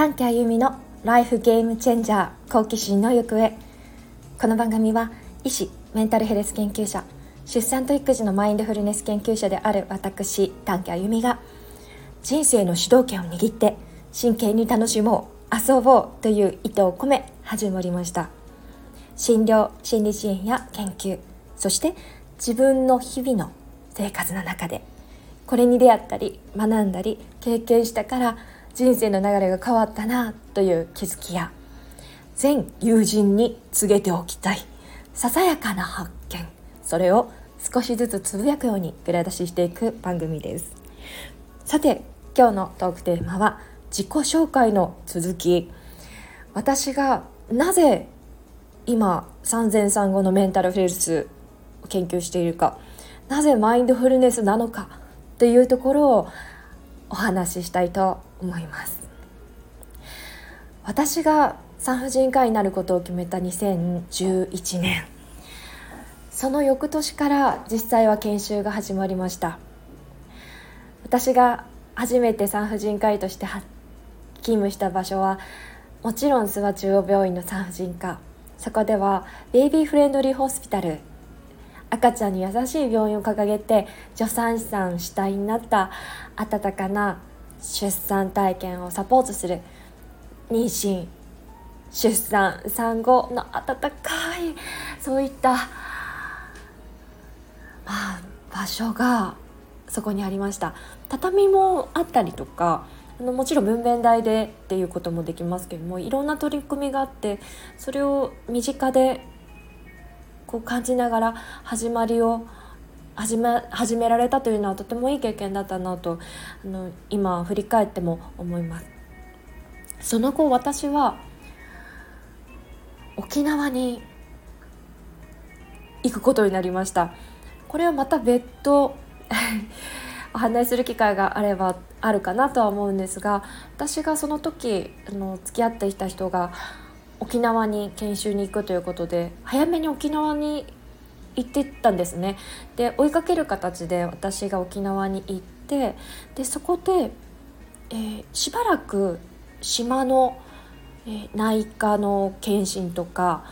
短期あゆみのライフゲームチェンジャー好奇心の行方。この番組は医師メンタルヘルス研究者出産と育児のマインドフルネス研究者である私短期あゆみが人生の主導権を握って真剣に楽しもう遊ぼうという意図を込め始まりました。診療心理支援や研究そして自分の日々の生活の中でこれに出会ったり学んだり経験したから人生の流れが変わったなという気づきや全友人に告げておきたいささやかな発見それを少しずつつぶやくようにグラ出ししていく番組です。さて今日のトークテーマは自己紹介の続き。私がなぜ今産前産後のメンタルヘルスを研究しているかなぜマインドフルネスなのかというところをお話ししたいと思います。私が産婦人科医になることを決めた2011年。その翌年から実際は研修が始まりました。私が初めて産婦人科医として勤務した場所はもちろん諏訪中央病院の産婦人科。そこではベイビーフレンドリーホスピタル。赤ちゃんに優しい病院を掲げて助産師さん主体になった温かな出産体験をサポートする妊娠出産産後の温かいそういったまあ場所がそこにありました。畳もあったりとかあのもちろん分娩台でっていうこともできますけどもいろんな取り組みがあってそれを身近でこう感じながら始まりを始め始められたというのはとてもいい経験だったなとあの今振り返っても思います。その後私は沖縄に行くことになりました。これはまた別途 お話しする機会があればあるかなとは思うんですが私がその時あの付き合っていた人が沖縄に研修に行くということで早めに沖縄に行ってたんですね。で追いかける形で私が沖縄に行ってでそこで、えー、しばらく島の、えー、内科の検診とか、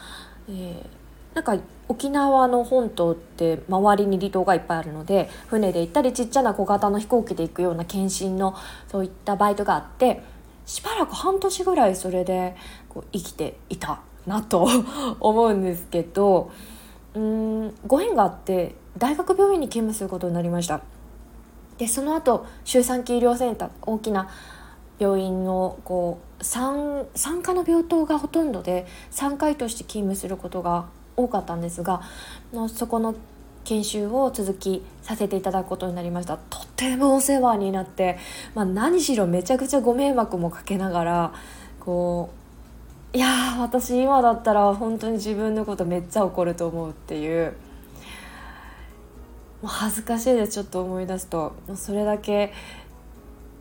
えー、なんか沖縄の本島って周りに離島がいっぱいあるので船で行ったりちっちゃな小型の飛行機で行くような検診のそういったバイトがあってしばらく半年ぐらいそれでこう生きていたなと 思うんですけどうんご縁があって大学病院に勤務することになりました。でその後周産期医療センター大きな病院のこう産産科の病棟がほとんどで3回として勤務することが多かったんですがのそこの研修を続きさせていただくことになりました。とてもお世話になって、まあ、何しろめちゃくちゃご迷惑もかけながらこういや私今だったら本当に自分のことめっちゃ怒ると思うっていう。もう恥ずかしいですちょっと思い出すと。それだけ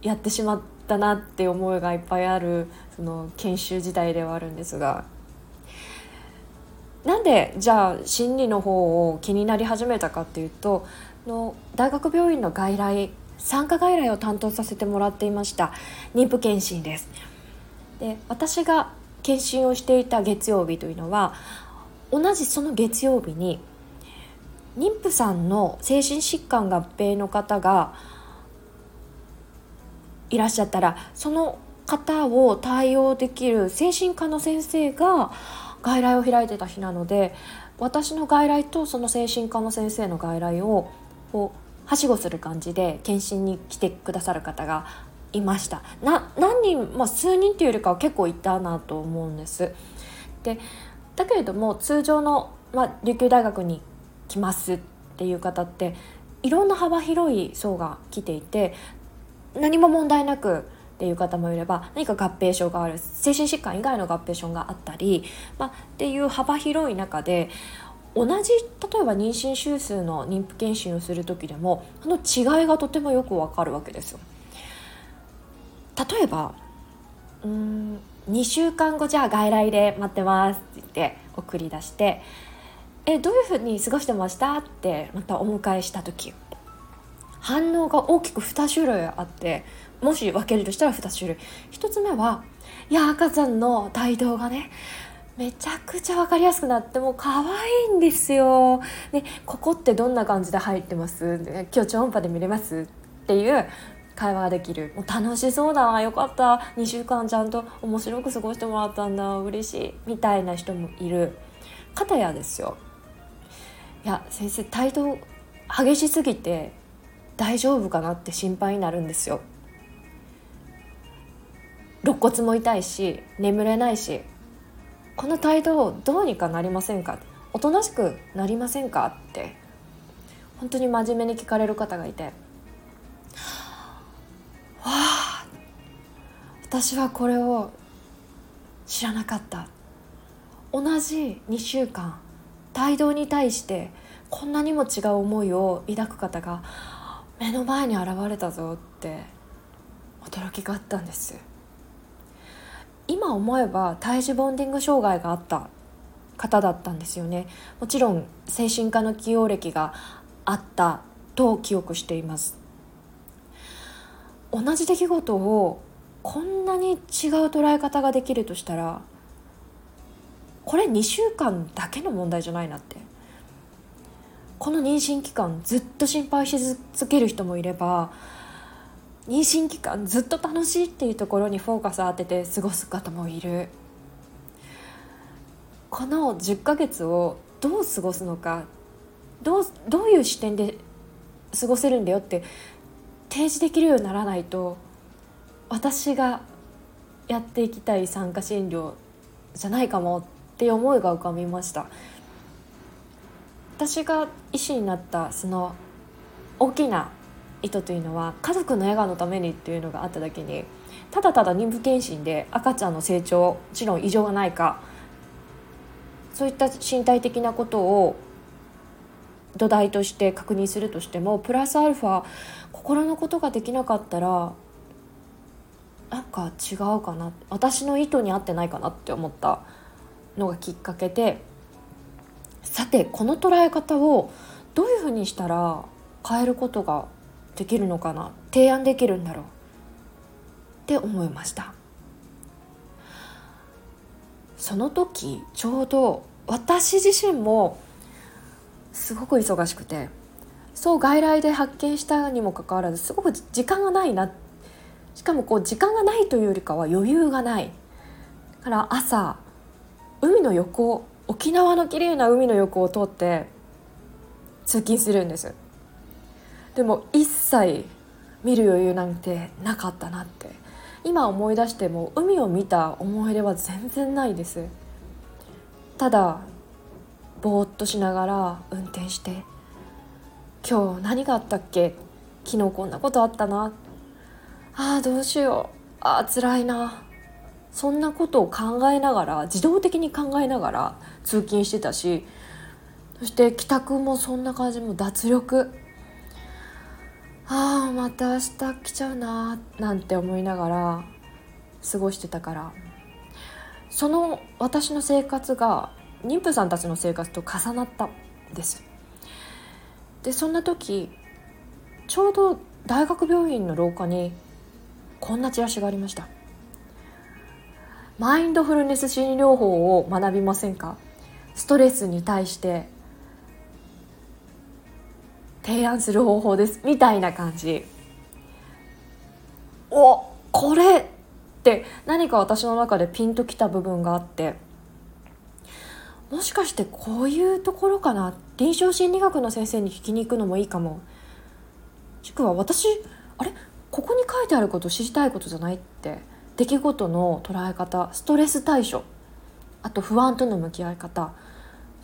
やってしまったなって思いがいっぱいあるその研修時代ではあるんですが。なんでじゃあ心理の方を気になり始めたかっていうとの大学病院の外来産科外来を担当させてもらっていました。妊婦検診です。で私が検診をしていた月曜日というのは同じその月曜日に妊婦さんの精神疾患合併の方がいらっしゃったらその方を対応できる精神科の先生が外来を開いてた日なので私の外来とその精神科の先生の外来をこうはしごする感じで検診に来てくださる方がいましたな何人、まあ、数人っていうよりかは結構いたなと思うんですでだけれども通常の、まあ、琉球大学に来ますっていう方っていろんな幅広い層が来ていて何も問題なくっていう方もいれば何か合併症がある精神疾患以外の合併症があったり、まあ、っていう幅広い中で同じ例えば妊娠週数の妊婦検診をする時でもあの違いがとてもよくわかるわけですよ。例えばうん2週間後じゃあ外来で待ってますって言って送り出して「えどういうふうに過ごしてました?」ってまたお迎えした時反応が大きく2種類あってもし分けるとしたら2種類1つ目はいや赤ちゃんの帯同がねめちゃくちゃ分かりやすくなってもう可愛いんですよ。でここってどんな感じで入ってます？今日超音波で見れます？っていう会話ができる。もう楽しそうだよかった。2週間ちゃんと面白く過ごしてもらったんだ。嬉しい。みたいな人もいる。方やですよ。いや先生態度激しすぎて大丈夫かなって心配になるんですよ。肋骨も痛いし眠れないしこの態度どうにかなりませんか？おとなしくなりませんか？って。本当に真面目に聞かれる方がいて。私はこれを知らなかった。同じ2週間態度に対してこんなにも違う思いを抱く方が目の前に現れたぞって驚きがあったんです。今思えば胎児ボンディング障害があった方だったんですよね。もちろん精神科の起用歴があったと記憶しています。同じ出来事をこんなに違う捉え方ができるとしたらこれ2週間だけの問題じゃないなって。この妊娠期間ずっと心配し続ける人もいれば妊娠期間ずっと楽しいっていうところにフォーカス当てて過ごす方もいる。この10ヶ月をどう過ごすのかどうどういう視点で過ごせるんだよって提示できるようにならないと私がやっていきたい産科診療じゃないかもっていう思いが浮かびました。私が医師になったその大きな意図というのは家族の笑顔のためにっていうのがあっただけにただただ妊婦検診で赤ちゃんの成長もちろん異常がないかそういった身体的なことを土台として確認するとしてもプラスアルファ心のことができなかったらなんか違うかな私の意図に合ってないかなって思ったのがきっかけでさてこの捉え方をどういうふうにしたら変えることができるのかな提案できるんだろうって思いました。その時ちょうど私自身もすごく忙しくてそう外来で発見したにもかかわらずすごく時間がないなってしかもこう時間がないというよりかは余裕がない。から朝海の横沖縄の綺麗な海の横を通って通勤するんです。でも一切見る余裕なんてなかったなって。今思い出しても海を見た思い出は全然ないです。ただぼーっとしながら運転して今日何があったっけ？昨日こんなことあったな。あーどうしよう。あー辛いな。そんなことを考えながら自動的に考えながら通勤してたしそして帰宅もそんな感じも脱力。ああまた明日来ちゃうななんて思いながら過ごしてたから。その私の生活が妊婦さんたちの生活と重なったんです。でそんな時ちょうど大学病院の廊下にこんなチラシがありました。マインドフルネス心理療法を学びませんか？ストレスに対して。提案する方法です。みたいな感じ。おこれって。何か私の中でピンときた部分があって。もしかしてこういうところかな？臨床心理学の先生に聞きに行くのもいいかもしくは私あれ？ここに書いてあること知りたいことじゃないって出来事の捉え方ストレス対処。あと不安との向き合い方。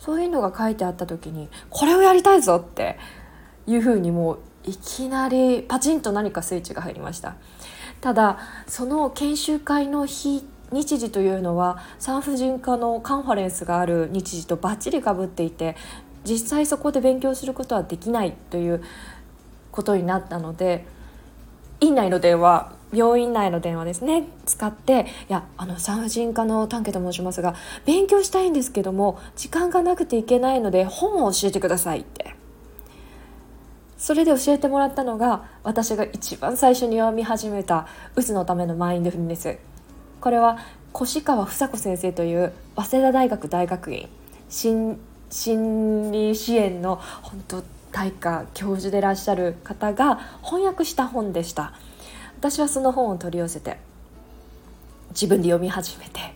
そういうのが書いてあった時にこれをやりたいぞっていうふうにもういきなりパチンと何かスイッチが入りました。ただその研修会の日日時というのは産婦人科のカンファレンスがある日時とバッチリかぶっていて実際そこで勉強することはできないということになったので院内の電話病院内の電話ですね。使って「いやあの産婦人科の丹家と申しますが勉強したいんですけども時間がなくていけないので本を教えてください」って。それで教えてもらったのが私が一番最初に読み始めた「うつのためのマインドフルネス」これは越川房子先生という早稲田大学大学院心心理支援の本当大家教授でいらっしゃる方が翻訳した本でした。私はその本を取り寄せて自分で読み始めて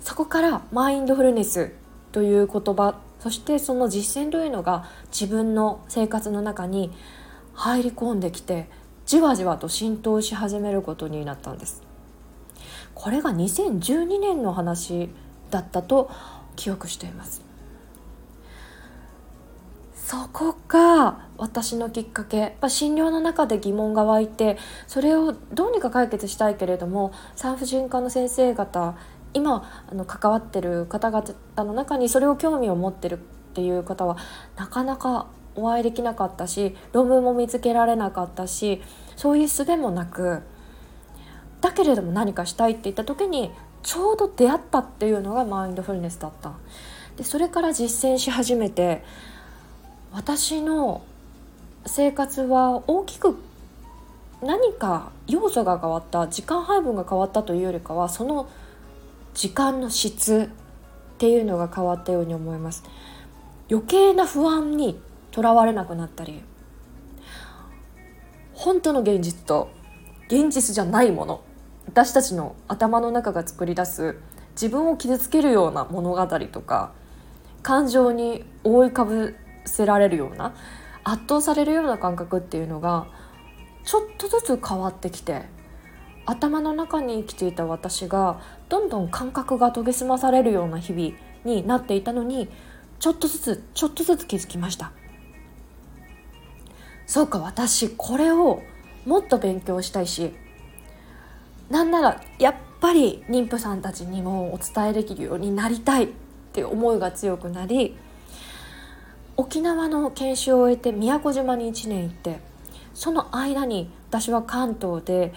そこからマインドフルネスという言葉そしてその実践というのが自分の生活の中に入り込んできてじわじわと浸透し始めることになったんです。これが2012年の話だったと記憶しています。そこが私のきっかけ。やっぱ診療の中で疑問が湧いてそれをどうにか解決したいけれども産婦人科の先生方今あの関わってる方々の中にそれを興味を持ってるっていう方はなかなかお会いできなかったし論文も見つけられなかったしそういう術もなくだけれども何かしたいって言った時にちょうど出会ったっていうのがマインドフルネスだった。でそれから実践し始めて私の生活は大きく何か要素が変わった時間配分が変わったというよりかはその時間の質っていうのが変わったように思います。余計な不安にとらわれなくなったり本当の現実と現実じゃないもの私たちの頭の中が作り出す自分を傷つけるような物語とか感情に覆いかぶせられるような圧倒されるような感覚っていうのがちょっとずつ変わってきて頭の中に生きていた私がどんどん感覚が研ぎ澄まされるような日々になっていたのにちょっとずつちょっとずつ気づきました。そうか私これをもっと勉強したいしなんならやっぱり妊婦さんたちにもお伝えできるようになりたいって思いが強くなり沖縄の研修を終えて宮古島に1年行ってその間に私は関東で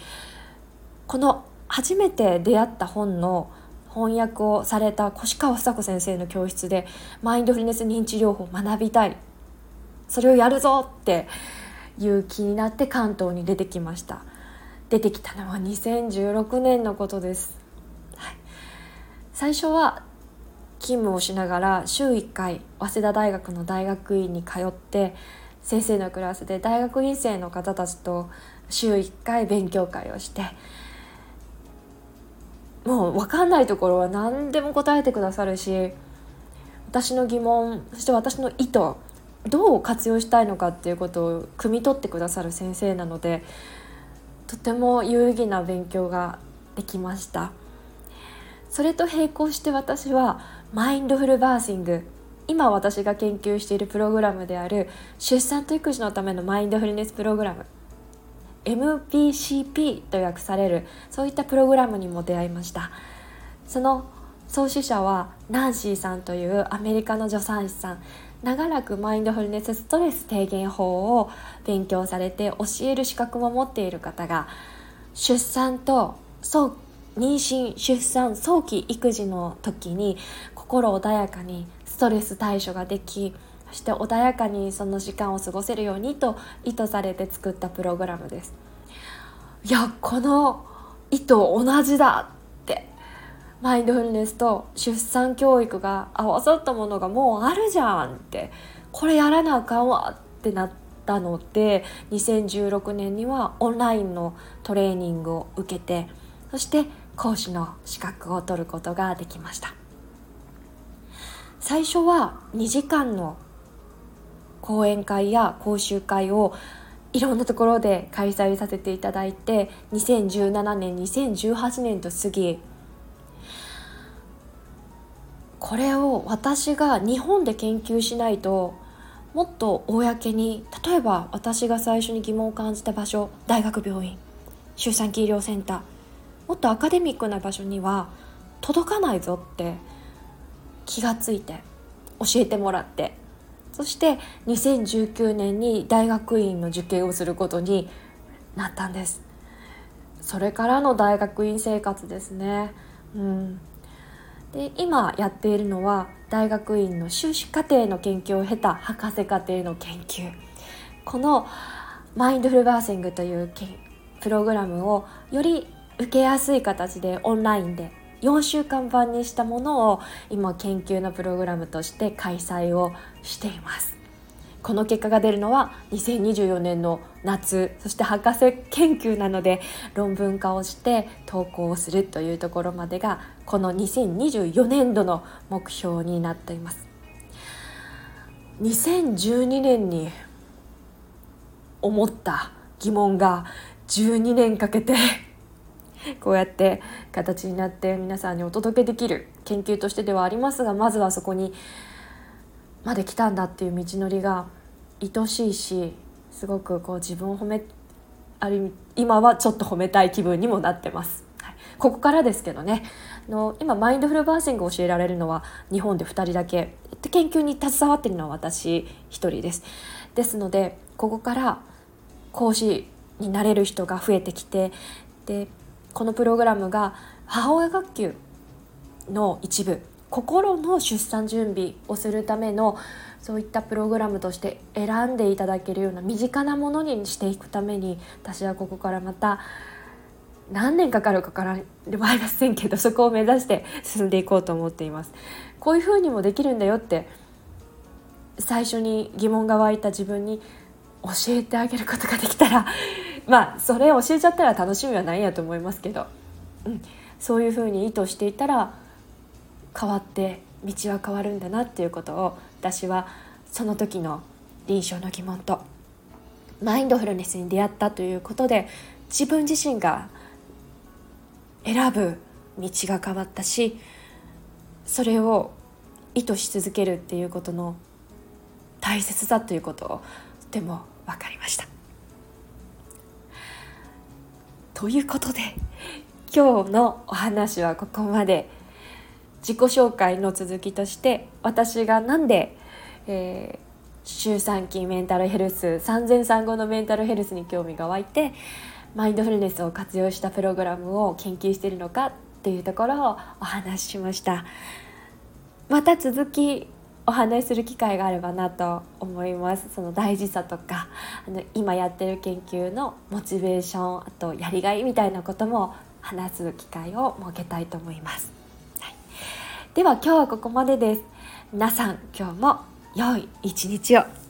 この初めて出会った本の翻訳をされた越川房子先生の教室でマインドフルネス認知療法を学びたい。それをやるぞっていう気になって関東に出てきました。出てきたのは2016年のことです、はい、最初は勤務をしながら週1回早稲田大学の大学院に通って先生のクラスで大学院生の方たちと週1回勉強会をしてもう分かんないところは何でも答えてくださるし私の疑問そして私の意図どう活用したいのかっていうことを汲み取ってくださる先生なのでとても有意義な勉強ができました。それと並行して私はマインドフルバーシング。今私が研究しているプログラムである出産と育児のためのマインドフルネスプログラム。MPCP と訳されるそういったプログラムにも出会いました。その創始者はナンシーさんというアメリカの助産師さん。長らくマインドフルネスストレス低減法を勉強されて教える資格も持っている方が出産と早妊娠出産早期育児の時に心穏やかにストレス対処ができそして穏やかにその時間を過ごせるようにと意図されて作ったプログラムです。いやこの意図同じだって。マインドフルネスと出産教育が合わさったものがもうあるじゃんって。これやらなあかんわってなったので2016年にはオンラインのトレーニングを受けてそして講師の資格を取ることができました。最初は2時間の講演会や講習会をいろんなところで開催させていただいて2017年2018年と過ぎこれを私が日本で研究しないともっと公に例えば私が最初に疑問を感じた場所大学病院周産期医療センターもっとアカデミックな場所には届かないぞって気がついて教えてもらってそして2019年に大学院の受験をすることになったんですそれからの大学院生活ですねうんで今やっているのは大学院の修士課程の研究を経た博士課程の研究このマインドフルバーシングというプログラムをより受けやすい形でオンラインで4週間版にしたものを今研究のプログラムとして開催をしています。この結果が出るのは2024年の夏そして博士研究なので論文化をして投稿をするというところまでがこの2024年度の目標になっています。2012年に思った疑問が12年かけてこうやって形になって皆さんにお届けできる研究としてではありますがまずはそこにまで来たんだっていう道のりが愛しいしすごくこう自分を褒めある意味今はちょっと褒めたい気分にもなってます。はい、ここからですけどねあの今マインドフルバーシングを教えられるのは日本で2人だけ。研究に携わってるのは私1人です。ですのでここから講師になれる人が増えてきてでこのプログラムが母親学級の一部心の出産準備をするためのそういったプログラムとして選んでいただけるような身近なものにしていくために私はここからまた何年かかるかからでもありませんけどそこを目指して進んでいこうと思っています。こういうふうにもできるんだよって最初に疑問が湧いた自分に教えてあげることができたらまあそれ教えちゃったら楽しみはないやと思いますけど、うん、そういうふうに意図していたら変わって道は変わるんだなっていうことを私はその時の臨床の疑問とマインドフルネスに出会ったということで自分自身が選ぶ道が変わったしそれを意図し続けるっていうことの大切さということをとても分かりました。ということで今日のお話はここまで。自己紹介の続きとして私が何で、えー、周産期メンタルヘルス産前産後のメンタルヘルスに興味が湧いてマインドフルネスを活用したプログラムを研究しているのかっていうところをお話ししました。また続きお話しする機会があればなと思います。その大事さとかあの今やってる研究のモチベーションあとやりがいみたいなことも話す機会を設けたいと思います、はい、では今日はここまでです。皆さん今日も良い一日を。